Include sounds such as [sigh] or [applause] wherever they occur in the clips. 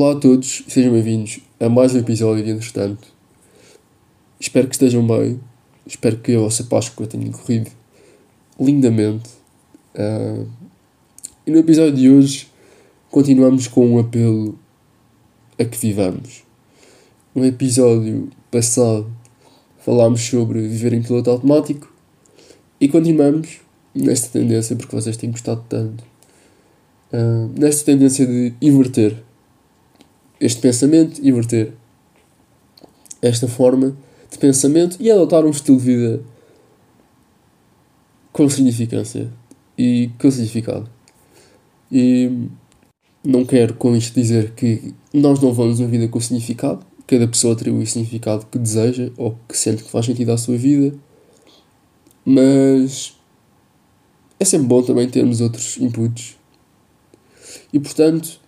Olá a todos, sejam bem-vindos a mais um episódio de Entretanto. Espero que estejam bem, espero que a vossa Páscoa tenha corrido lindamente. Uh, e no episódio de hoje continuamos com um apelo a que vivamos. No episódio passado falámos sobre viver em piloto automático e continuamos nesta tendência, porque vocês têm gostado tanto, uh, nesta tendência de inverter este pensamento, inverter esta forma de pensamento e adotar um estilo de vida com significância e com significado. E não quero com isto dizer que nós não vamos uma vida com significado, cada pessoa atribui o significado que deseja ou que sente que faz sentido à sua vida, mas é sempre bom também termos outros inputs. E portanto,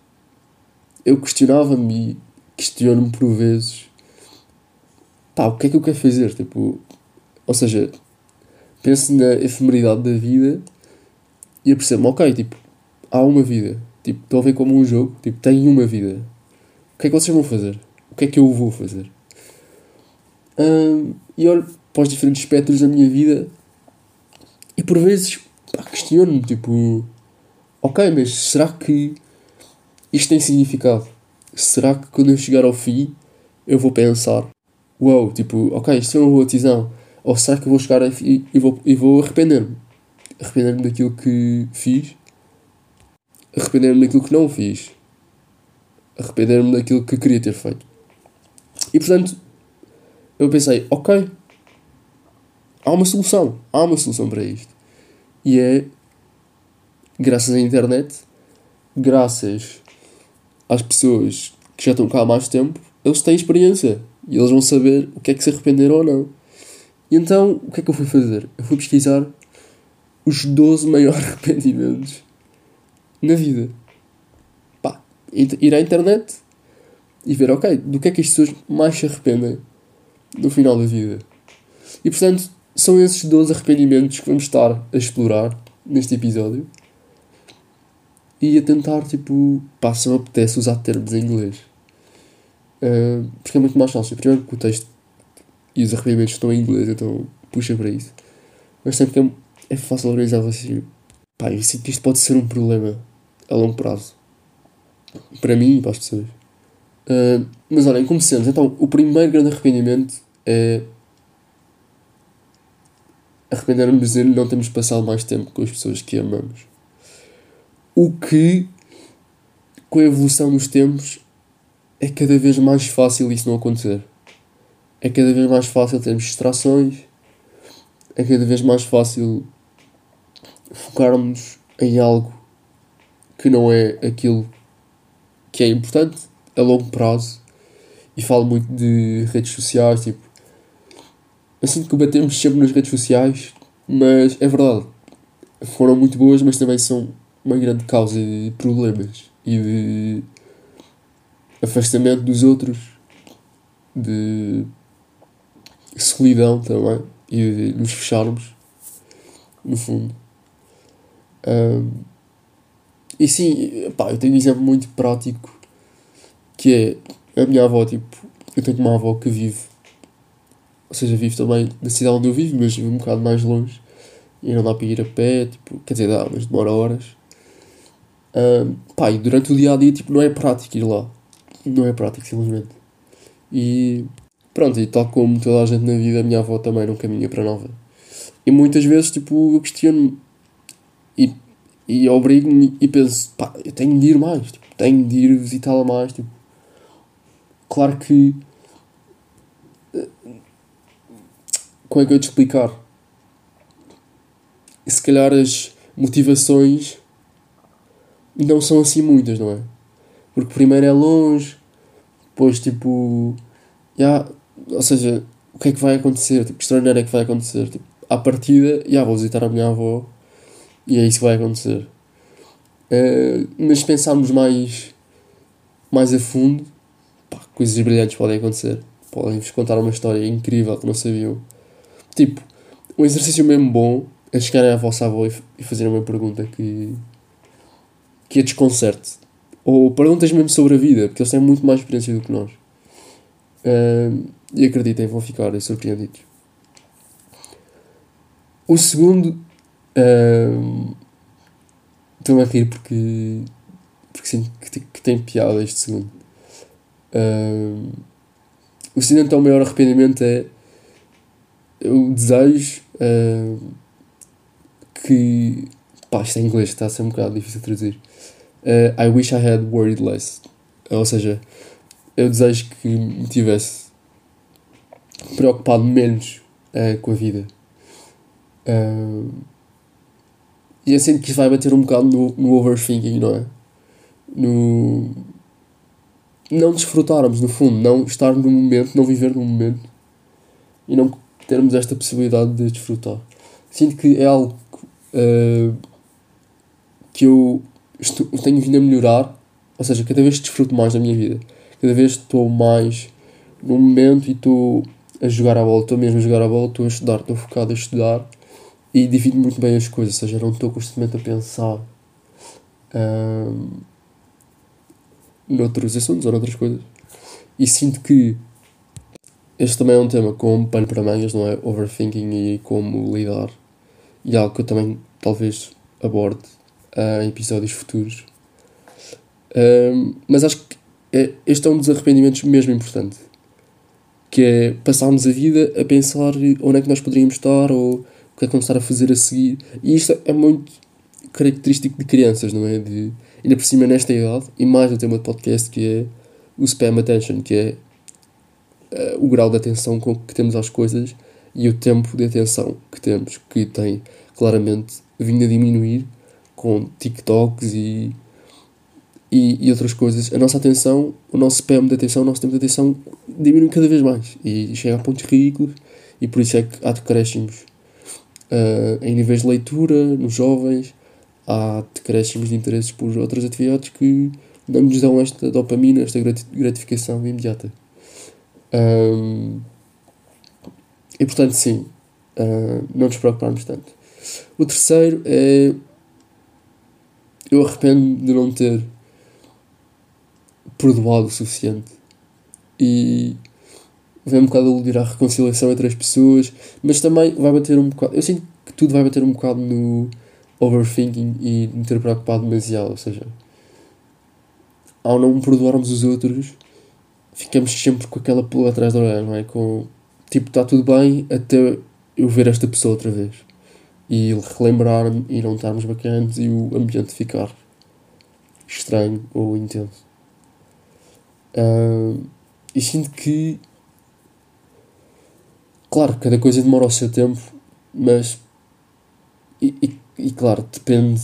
eu questionava-me e questiono-me por vezes pá, o que é que eu quero fazer? Tipo, ou seja, penso na efemeridade da vida e apercebo-me, ok, tipo, há uma vida. Tipo, estou a ver como um jogo, tipo, tem uma vida. O que é que vocês vão fazer? O que é que eu vou fazer? e olho para os diferentes espectros da minha vida e por vezes questiono-me, tipo, ok, mas será que isto tem significado? Será que quando eu chegar ao fim eu vou pensar, uau, wow, tipo, ok, isto é uma boa decisão? Ou será que eu vou chegar e, e vou, e vou arrepender-me? Arrepender-me daquilo que fiz? Arrepender-me daquilo que não fiz? Arrepender-me daquilo que queria ter feito? E portanto, eu pensei, ok, há uma solução, há uma solução para isto. E é graças à internet, graças às pessoas que já estão cá há mais tempo, eles têm experiência e eles vão saber o que é que se arrependeram ou não. E então, o que é que eu fui fazer? Eu fui pesquisar os 12 maiores [laughs] arrependimentos na vida. Pá, ir à internet e ver, ok, do que é que as pessoas mais se arrependem no final da vida. E portanto, são esses 12 arrependimentos que vamos estar a explorar neste episódio e a tentar, tipo, pá, se me apetece usar termos em inglês. Uh, porque é muito mais fácil. Primeiro que o texto e os arrependimentos estão em inglês, então puxa para isso. Mas sempre que é, fácil organizar raciocínio. Pá, eu sinto que isto pode ser um problema a longo prazo. Para mim e para as pessoas. Uh, mas olhem, comecemos. Então, o primeiro grande arrependimento é arrepender-nos de não termos passado mais tempo com as pessoas que amamos. O que, com a evolução dos tempos, é cada vez mais fácil isso não acontecer. É cada vez mais fácil termos distrações, é cada vez mais fácil focarmos em algo que não é aquilo que é importante a longo prazo. E falo muito de redes sociais, tipo. Sinto que batemos sempre nas redes sociais, mas é verdade. Foram muito boas, mas também são uma grande causa de problemas e de afastamento dos outros, de solidão também e de nos fecharmos, no fundo. Um, e sim, pá, eu tenho um exemplo muito prático que é a minha avó, tipo, eu tenho uma avó que vive, ou seja, vive também na cidade onde eu vivo, mas vive um bocado mais longe e não dá para ir a pé, tipo, quer dizer, dá, mas demora horas. Um, pá, e durante o dia a dia, tipo, não é prático ir lá. Não é prático, simplesmente. E pronto, e tal como toda a gente na vida, a minha avó também não caminha para nova. E muitas vezes, tipo, eu questiono e, e obrigo-me e penso, pá, eu tenho de ir mais, tipo, tenho de ir visitá-la mais, tipo. Claro que. Como é que eu te explicar? Se calhar as motivações não são assim muitas, não é? Porque primeiro é longe, depois tipo. Yeah, ou seja, o que é que vai acontecer? Tipo, extraordinário é que vai acontecer? Tipo, à partida, já vou visitar a minha avó e é isso que vai acontecer. Uh, mas pensarmos mais, mais a fundo, pá, coisas brilhantes podem acontecer. Podem-vos contar uma história incrível que não sabiam. Tipo, um exercício mesmo bom é chegarem à vossa avó e, e fazerem uma pergunta que que a desconcerte. ou perguntas mesmo sobre a vida, porque eles têm muito mais experiência do que nós. Uh, e acreditem, vão ficar surpreendidos. O segundo. Uh, Estou-me a rir porque. Porque sinto que, que tem piada este segundo. Uh, o segundo então maior arrependimento é o desejo uh, que. Pá, isto em inglês, está a ser um bocado difícil de traduzir. Uh, I wish I had worried less. Ou seja, eu desejo que me tivesse preocupado menos uh, com a vida. Uh, e eu sinto que isso vai bater um bocado no, no overthinking, não é? No. Não desfrutarmos, no fundo, não estar no momento, não viver no momento e não termos esta possibilidade de desfrutar. Sinto que é algo uh, que eu estou, tenho vindo a melhorar, ou seja, cada vez desfruto mais da minha vida, cada vez estou mais no momento e estou a jogar a bola, estou mesmo a jogar a bola, estou a estudar, estou focado a estudar e divido muito bem as coisas, ou seja, não estou constantemente a pensar um, noutros assuntos ou noutras coisas. E sinto que este também é um tema com pano para mangas, não é? Overthinking e como lidar. E algo que eu também talvez aborde em episódios futuros. Um, mas acho que é, este é um dos arrependimentos mesmo importante que é passarmos a vida a pensar onde é que nós poderíamos estar ou o que é que vamos estar a fazer a seguir. E isto é muito característico de crianças, não é? De, ainda por cima nesta idade, e mais no tema do podcast, que é o spam attention, que é uh, o grau de atenção com que temos às coisas e o tempo de atenção que temos, que tem claramente vindo a diminuir com TikToks e e, e outras coisas, a nossa atenção, o nosso spam de atenção, o nosso tempo de atenção diminui cada vez mais e chega a pontos ridículos e por isso é que há decréscimos uh, em níveis de leitura nos jovens, há decréscimos de interesses por outras atividades que não nos dão esta dopamina, esta gratificação imediata. Um, e portanto, sim, uh, não nos preocuparmos tanto. O terceiro é. Eu arrependo de não ter perdoado o suficiente. E vem um bocado a iludir a reconciliação entre as pessoas, mas também vai bater um bocado. Eu sinto que tudo vai bater um bocado no overthinking e me ter preocupado demasiado. Ou seja, ao não perdoarmos os outros, ficamos sempre com aquela pula atrás da orelha, não é? Com tipo, está tudo bem até eu ver esta pessoa outra vez e relembrar-me e não estarmos bacanas e o ambiente ficar estranho ou intenso. Uh, e sinto que, claro, cada coisa demora o seu tempo, mas. E, e, e, claro, depende.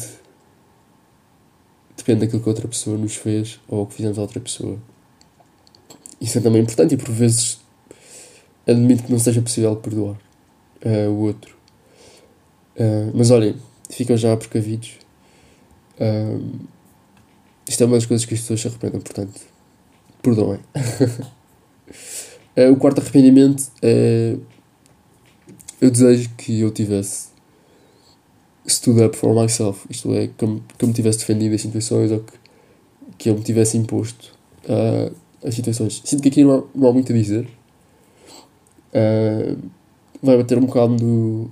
Depende daquilo que outra pessoa nos fez ou que fizemos a outra pessoa. Isso é também importante e por vezes admito que não seja possível perdoar uh, o outro. Uh, mas olhem, ficam já precavidos. Uh, isto é uma das coisas que as pessoas se arrependem, portanto, perdoem. uh, [laughs] o quarto arrependimento é. Eu desejo que eu tivesse stood up for myself, isto é, que eu, que eu me tivesse defendido as situações ou que, que eu me tivesse imposto uh, as situações. Sinto que aqui não há, não há muito a dizer. Uh, vai bater um bocado no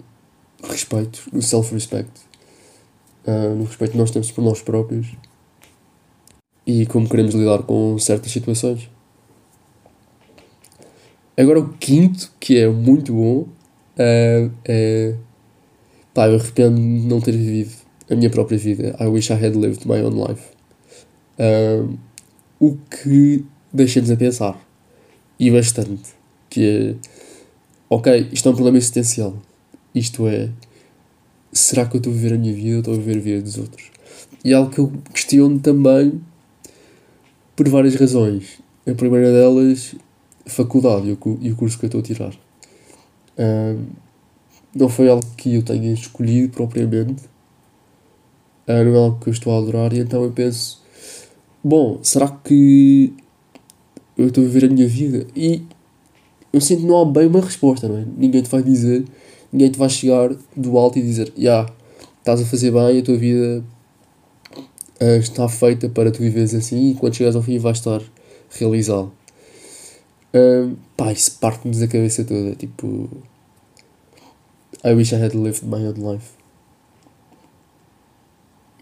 respeito, no self-respect, uh, no respeito que nós temos por nós próprios e como queremos lidar com certas situações. Agora o quinto, que é muito bom, uh, é. Pá, eu arrependo de não ter vivido a minha própria vida. I wish I had lived my own life. Uh, o que deixa-nos a pensar. E bastante. Que é. Ok, isto é um problema existencial. Isto é. Será que eu estou a viver a minha vida ou estou a viver a vida dos outros? E é algo que eu questiono também por várias razões. A primeira delas, a faculdade e o, curso que eu estou a tirar. Um, não foi algo que eu tenha escolhido propriamente, uh, não é algo que eu estou a adorar, e então eu penso: bom, será que eu estou a viver a minha vida? E eu sinto que não há bem uma resposta, não é? Ninguém te vai dizer, ninguém te vai chegar do alto e dizer: já, yeah, estás a fazer bem, a tua vida uh, está feita para tu viveres assim e quando chegares ao fim vais estar realizado. Uh, pá, isso parte-nos a cabeça toda. Tipo, I wish I had lived my own life.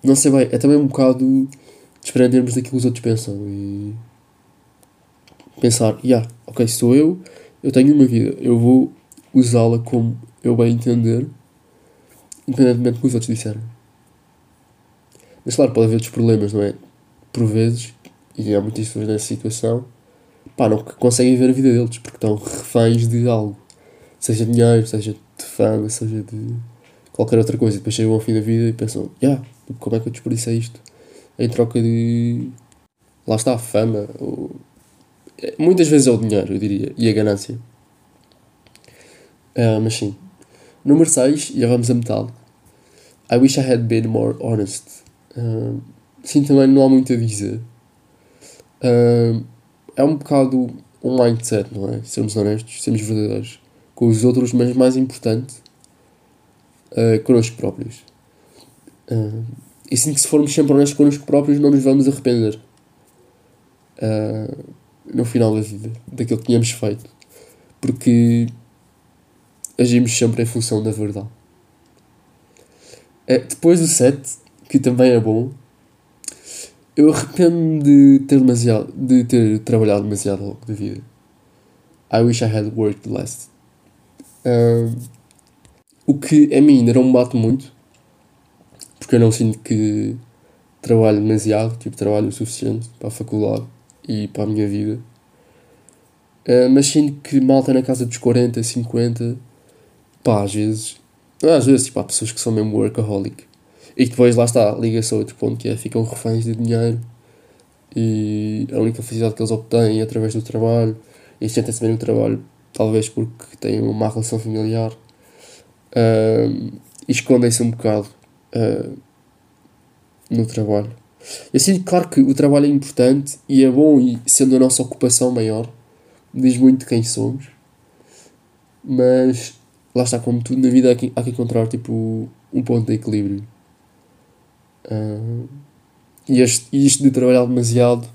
Não sei bem, é também um bocado desprendermos daquilo que os outros pensam e pensar, yeah, ok, sou eu, eu tenho uma vida, eu vou usá-la como eu bem entender, independentemente do que os outros disserem. Mas claro, pode haver outros problemas, não é? Por vezes, e há muitas pessoas nessa situação, pá, não conseguem ver a vida deles, porque estão reféns de algo. Seja dinheiro, seja de fama, seja de qualquer outra coisa. Depois chegam ao fim da vida e pensam, yeah, como é que eu desperdicei isto? Em troca de. Lá está, a fama. Ou... Muitas vezes é o dinheiro, eu diria, e a ganância. Uh, mas sim. Número 6, já vamos a metade. I wish I had been more honest. Sim, também não há muito a dizer. É um bocado um mindset, não é? Sermos honestos, sermos verdadeiros com os outros, mas mais importante, uh, connosco próprios. E sinto que se formos sempre honestos connosco próprios, não nos vamos arrepender uh, no final da vida daquilo que tínhamos feito, porque agimos sempre em função da verdade. Uh, depois do 7, que também é bom, eu arrependo de ter demasiado, de ter trabalhado demasiado ao longo da vida. I wish I had worked less. Uh, o que a mim ainda não me bate muito, porque eu não sinto que trabalho demasiado, tipo, trabalho o suficiente para a faculdade e para a minha vida. Uh, mas sinto que malta na casa dos 40, 50, pá, às vezes, às vezes, tipo, há pessoas que são mesmo workaholic. E depois, lá está, liga-se a outro ponto que é, ficam reféns de dinheiro. E a única felicidade que eles obtêm é através do trabalho. E sentem-se bem no trabalho, talvez porque têm uma má relação familiar. Uh, e escondem-se um bocado uh, no trabalho. Sinto, claro, que o trabalho é importante e é bom, e sendo a nossa ocupação maior, diz muito de quem somos, mas lá está, como tudo na vida, há que, há que encontrar tipo, um ponto de equilíbrio. Uh, e, este, isto de trabalhar demasiado.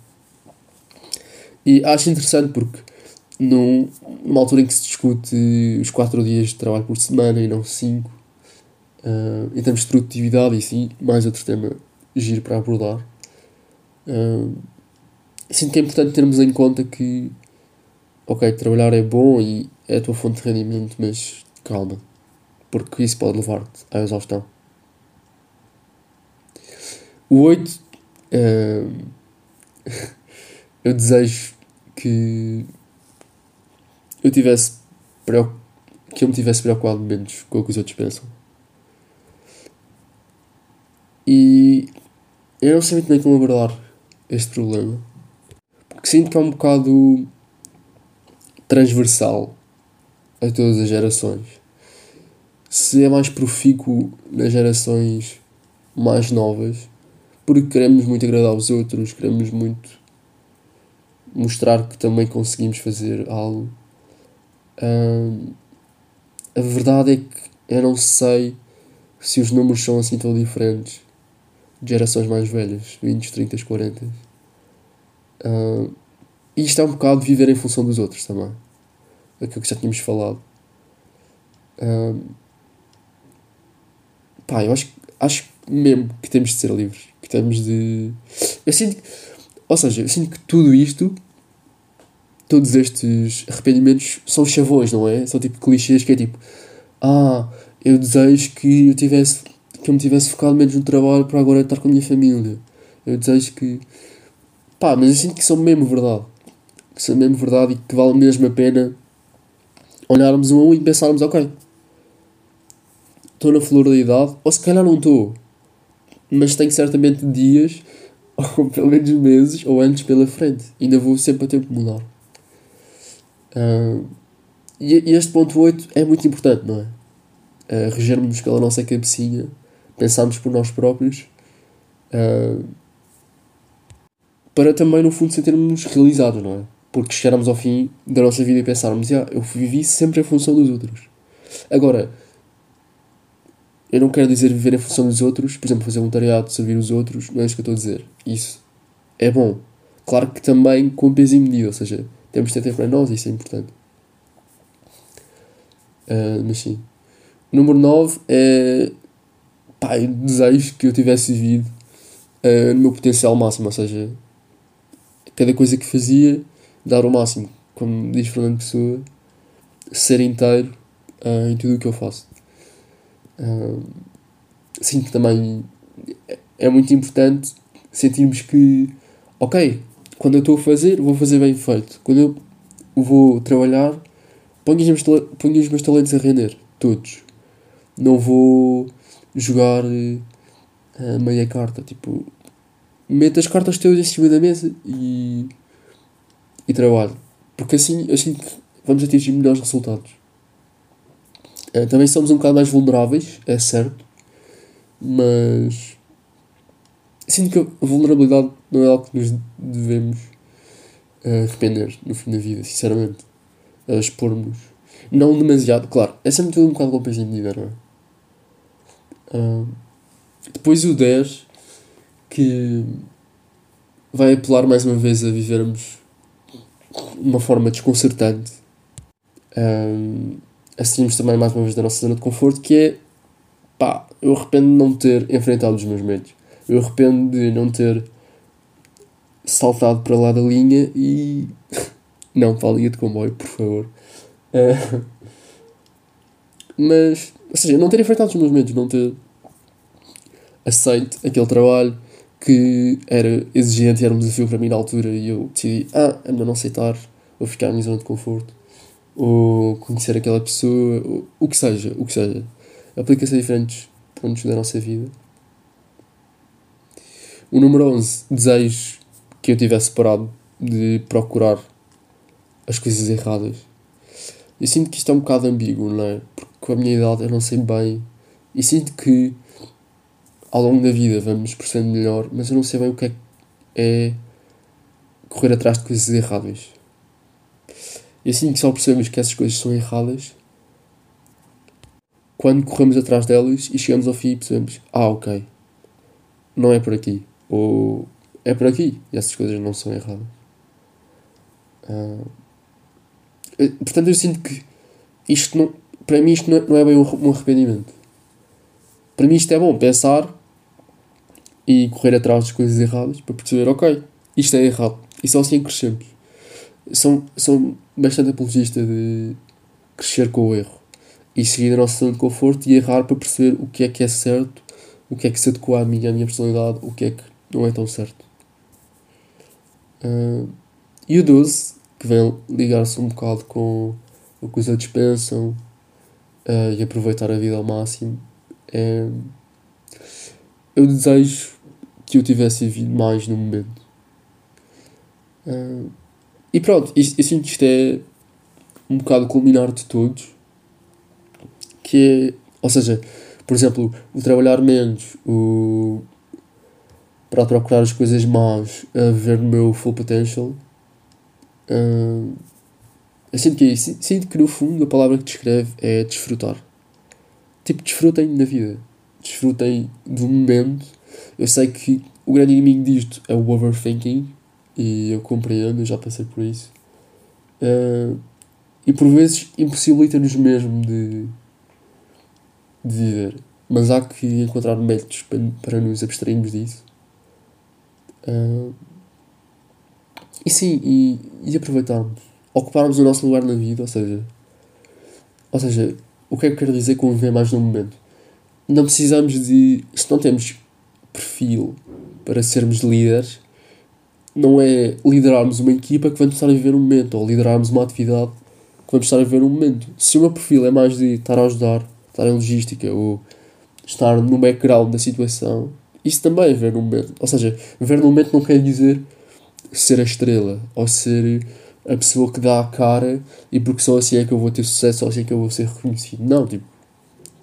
E acho interessante porque num, numa altura em que se discute os 4 dias de trabalho por semana e não 5, uh, em termos de produtividade e sim, mais outro tema giro para abordar. Uh, sinto que é importante termos em conta que, ok, trabalhar é bom e é a tua fonte de rendimento, mas calma, porque isso pode levar-te à exaustão. O 8, uh, [laughs] eu desejo que eu tivesse que eu me tivesse preocupado menos com o que os outros pensam. E eu não sei muito bem como abordar este problema. Porque sinto que é um bocado transversal a todas as gerações. Se é mais profícuo nas gerações mais novas, porque queremos muito agradar os outros, queremos muito mostrar que também conseguimos fazer algo a verdade é que eu não sei se os números são assim tão diferentes de gerações mais velhas, 20, 30, 40. Uh, e isto é um bocado viver em função dos outros também. Aquilo que já tínhamos falado. Uh, pá, eu acho, acho mesmo que temos de ser livres. Que temos de. Eu sinto. Ou seja, eu sinto que tudo isto todos estes arrependimentos são chavões, não é? São tipo clichês que é tipo, ah, eu desejo que eu tivesse que eu me tivesse focado menos no trabalho para agora estar com a minha família. Eu desejo que. Pá, mas eu sinto que são mesmo verdade. Que são mesmo verdade e que vale mesmo a pena olharmos um a um e pensarmos, ok, estou na flor da idade, ou se calhar não estou, mas tenho certamente dias, [laughs] ou pelo menos meses, ou anos pela frente. Ainda vou sempre a tempo de mudar. Uh, e, este ponto 8 é muito importante, não é? Uh, Regermos-nos pela nossa cabecinha, pensarmos por nós próprios, uh, para também, no fundo, sentirmos realizados, não é? Porque chegarmos ao fim da nossa vida e pensarmos, ah, eu vivi sempre em função dos outros. Agora, eu não quero dizer viver em função dos outros, por exemplo, fazer voluntariado, servir os outros, não é isso que eu estou a dizer. Isso é bom. Claro que também com peso e medida, ou seja, temos de ter tempo para nós, isso é importante. Uh, mas sim. Número 9 é. Pá, eu desejo que eu tivesse vivido uh, no meu potencial máximo, ou seja, cada coisa que fazia, dar o máximo. Como diz Fernando Pessoa, ser inteiro uh, em tudo o que eu faço. Uh, sinto que também é muito importante sentirmos que, ok, quando eu estou a fazer, vou fazer bem feito. Quando eu vou trabalhar, ponho os meus, talentos a render, todos. Não vou jogar uh, meia carta, tipo, meto as cartas todas em cima da mesa e, e trabalho. Porque assim sinto que vamos atingir melhores resultados. Uh, também somos um bocado mais vulneráveis, é certo, mas sinto que a vulnerabilidade não é algo que nos devemos uh, arrepender no fim da vida, sinceramente. Uh, Expor-nos. Não demasiado, claro, é sempre tudo um bocado com peso em medida, não é? Uh, depois o 10, que vai apelar mais uma vez a vivermos de uma forma desconcertante. Um, a sairmos também mais uma vez da nossa zona de conforto, que é pá, eu arrependo de não ter enfrentado os meus medos. Eu arrependo de não ter saltado para lá da linha e. [laughs] não, para a linha de comboio, por favor. Uh, mas, ou seja, não ter enfrentado os meus medos, não ter aceito aquele trabalho que era exigente era um desafio para mim na altura e eu decidi, ah, é melhor não aceitar, ou ficar na minha zona de conforto, ou conhecer aquela pessoa, o que seja, o que seja. Aplica-se a diferentes pontos da nossa vida. O número 11, desejo que eu tivesse parado de procurar as coisas erradas. Eu sinto que isto é um bocado ambíguo, não é? Porque com a minha idade eu não sei bem. E sinto que ao longo da vida vamos percebendo melhor, mas eu não sei bem o que é, é correr atrás de coisas erradas. E assim que só percebemos que essas coisas são erradas quando corremos atrás delas e chegamos ao fim e percebemos, ah ok, não é por aqui. Ou é por aqui e essas coisas não são erradas. Uh, portanto eu sinto que isto não, para mim isto não é, é bem um arrependimento. Para mim isto é bom pensar e correr atrás das coisas erradas para perceber, ok, isto é errado. E só assim crescemos. São, são bastante apologista de crescer com o erro e seguir a nossa zona de conforto e errar para perceber o que é que é certo, o que é que se adequa à minha personalidade, o que é que não é tão certo. Uh, e o 12, que vem ligar-se um bocado com o que os outros pensam uh, e aproveitar a vida ao máximo, é. Eu desejo que eu tivesse vivido mais no momento. Uh, e pronto, eu sinto que isto é um bocado o culminar de todos. Que é, ou seja, por exemplo, o trabalhar menos, o para procurar as coisas más, a ver o meu full potential. Uh, eu sinto que é isso. Sinto que no fundo a palavra que descreve é desfrutar. Tipo, desfrutem da vida. Desfrutem do momento eu sei que o grande inimigo disto é o overthinking e eu compreendo, já passei por isso. Uh, e por vezes impossibilita-nos mesmo de, de viver. Mas há que encontrar métodos para, para nos abstrairmos disso. Uh, e sim, e, e aproveitarmos. Ocuparmos o nosso lugar na vida, ou seja, ou seja, o que é que eu quero dizer com viver mais no momento? Não precisamos de. Se não temos perfil para sermos líderes não é liderarmos uma equipa que vamos estar a viver um momento ou liderarmos uma atividade que vamos estar a viver um momento. Se o meu perfil é mais de estar a ajudar, estar em logística ou estar no background da situação, isso também é ver no momento. Ou seja, ver no momento não quer dizer ser a estrela ou ser a pessoa que dá a cara e porque só assim é que eu vou ter sucesso, só assim é que eu vou ser reconhecido. Não, tipo,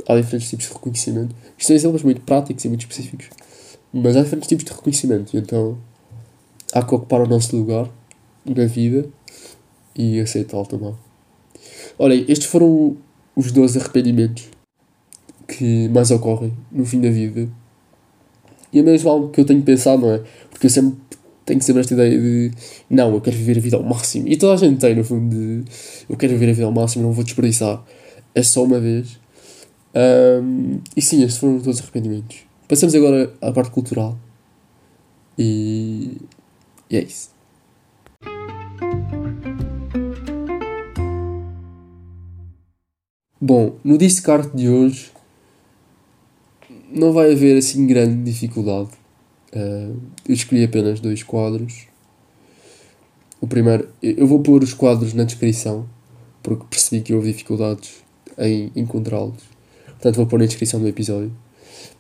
há diferentes tipos de reconhecimento. Isto são exemplos muito práticos e muito específicos. Mas há diferentes tipos de reconhecimento, então há que ocupar o nosso lugar na vida e aceitá-lo também. Olhem, estes foram os 12 arrependimentos que mais ocorrem no fim da vida. E é mesmo algo que eu tenho pensado, não é? Porque eu sempre tenho sempre esta ideia de não, eu quero viver a vida ao máximo. E toda a gente tem, no fundo, de eu quero viver a vida ao máximo, não vou desperdiçar. É só uma vez. Um, e sim, estes foram todos os arrependimentos. Passamos agora à parte cultural. E, e é isso. Bom, no Discard de hoje não vai haver assim grande dificuldade. Uh, eu escolhi apenas dois quadros. O primeiro, eu vou pôr os quadros na descrição, porque percebi que houve dificuldades em encontrá-los. Portanto, vou pôr na descrição do episódio.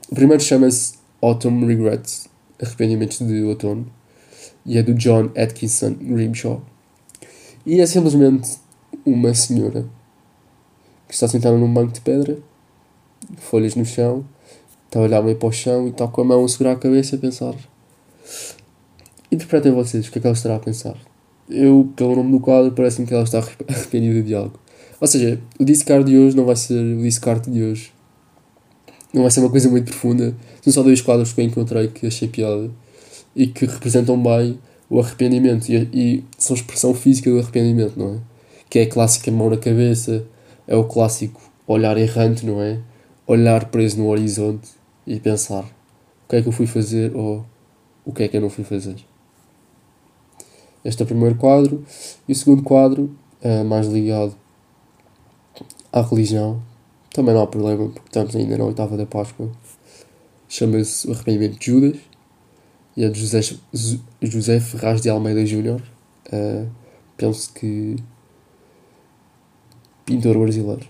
O primeiro chama-se Autumn Regrets Arrependimentos de Outono e é do John Atkinson Grimshaw. E é simplesmente uma senhora que está sentada num banco de pedra, folhas no chão, está a olhar meio para o chão e está com a mão a segurar a cabeça a pensar. Interpretem vocês o que é que ela estará a pensar. Eu, pelo nome do quadro, parece-me que ela está [laughs] arrependida de algo. Ou seja, o discard de hoje não vai ser o discard de hoje. Não vai ser uma coisa muito profunda. São só dois quadros que eu encontrei que achei piada e que representam bem o arrependimento e, e são expressão física do arrependimento, não é? Que é a clássica mão na cabeça, é o clássico olhar errante, não é? Olhar preso no horizonte e pensar o que é que eu fui fazer ou o que é que eu não fui fazer. Este é o primeiro quadro. E o segundo quadro, é mais ligado à religião. Também não há problema, porque estamos ainda na oitava da Páscoa. Chama-se O Arrependimento de Judas. E é de José, José Ferraz de Almeida Júnior. Uh, penso que pintor brasileiro.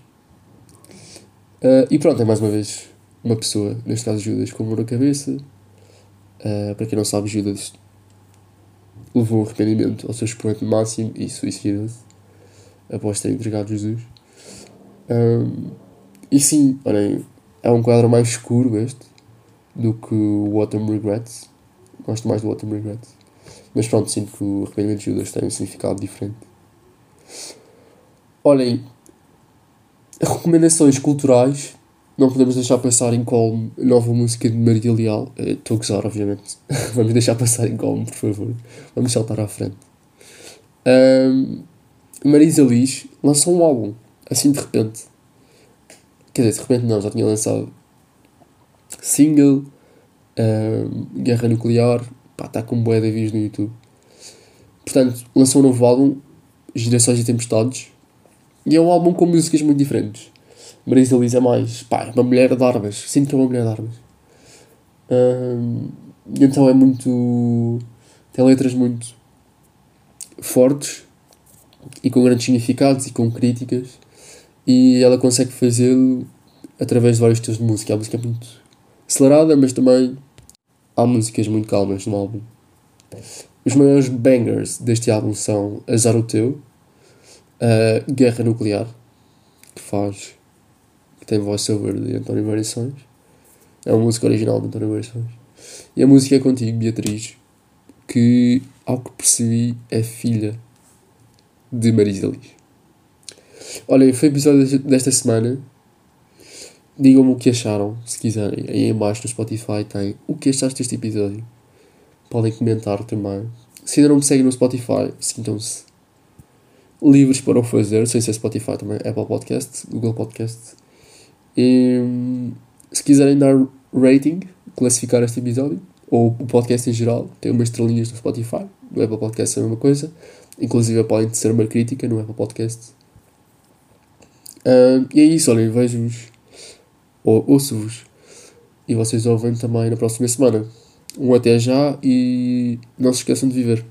Uh, e pronto, é mais uma vez uma pessoa, neste caso Judas, com uma na cabeça. Uh, para quem não sabe, Judas levou o arrependimento ao seu expoente máximo e suicida-se após ter entregado Jesus. Um, e sim, olhem, é um quadro mais escuro este do que o Autumn Regrets. Gosto mais do Autumn Regrets. Mas pronto, sinto que o arrependimento de Judas tem um significado diferente. Olhem, recomendações culturais. Não podemos deixar passar em colmo a nova música de Maria Leal. Eh, estou a gozar, obviamente. [laughs] Vamos deixar passar em colmo, por favor. Vamos saltar à frente. Um, Marisa Liz lançou um álbum, assim de repente. Quer dizer, de repente não, já tinha lançado single, um, Guerra Nuclear, está com boé de vídeos no YouTube. Portanto, lançou um novo álbum, Gerações e Tempestades, e é um álbum com músicas muito diferentes. Marisa Liz é mais, pá, uma mulher de armas. Sinto que é uma mulher de armas. Um, então é muito. tem letras muito fortes e com grandes significados e com críticas. E ela consegue fazê-lo através de vários estilos de música. A música é muito acelerada, mas também há músicas muito calmas no álbum. Os maiores bangers deste álbum são Azar o Teu, Guerra Nuclear, que faz. que tem voice-over de António Variações. É uma música original de António Variações. E a música é contigo, Beatriz, que, ao que percebi, é filha de Marisa Liz. Olhem, foi o episódio desta semana. Digam-me o que acharam, se quiserem. Aí embaixo no Spotify tem o que achaste deste episódio. Podem comentar também. Se ainda não me seguem no Spotify, sintam-se livres para o fazer, sem ser Spotify também, Apple Podcast, Google Podcast. E se quiserem dar rating, classificar este episódio, ou o podcast em geral, tem umas estrelinhas no Spotify, no Apple Podcast é a mesma coisa, inclusive podem ser uma crítica no Apple Podcast. Uh, e é isso, olhem, vejo-vos, ou ouço-vos, e vocês ouvem também na próxima semana. Um até já e não se esqueçam de viver.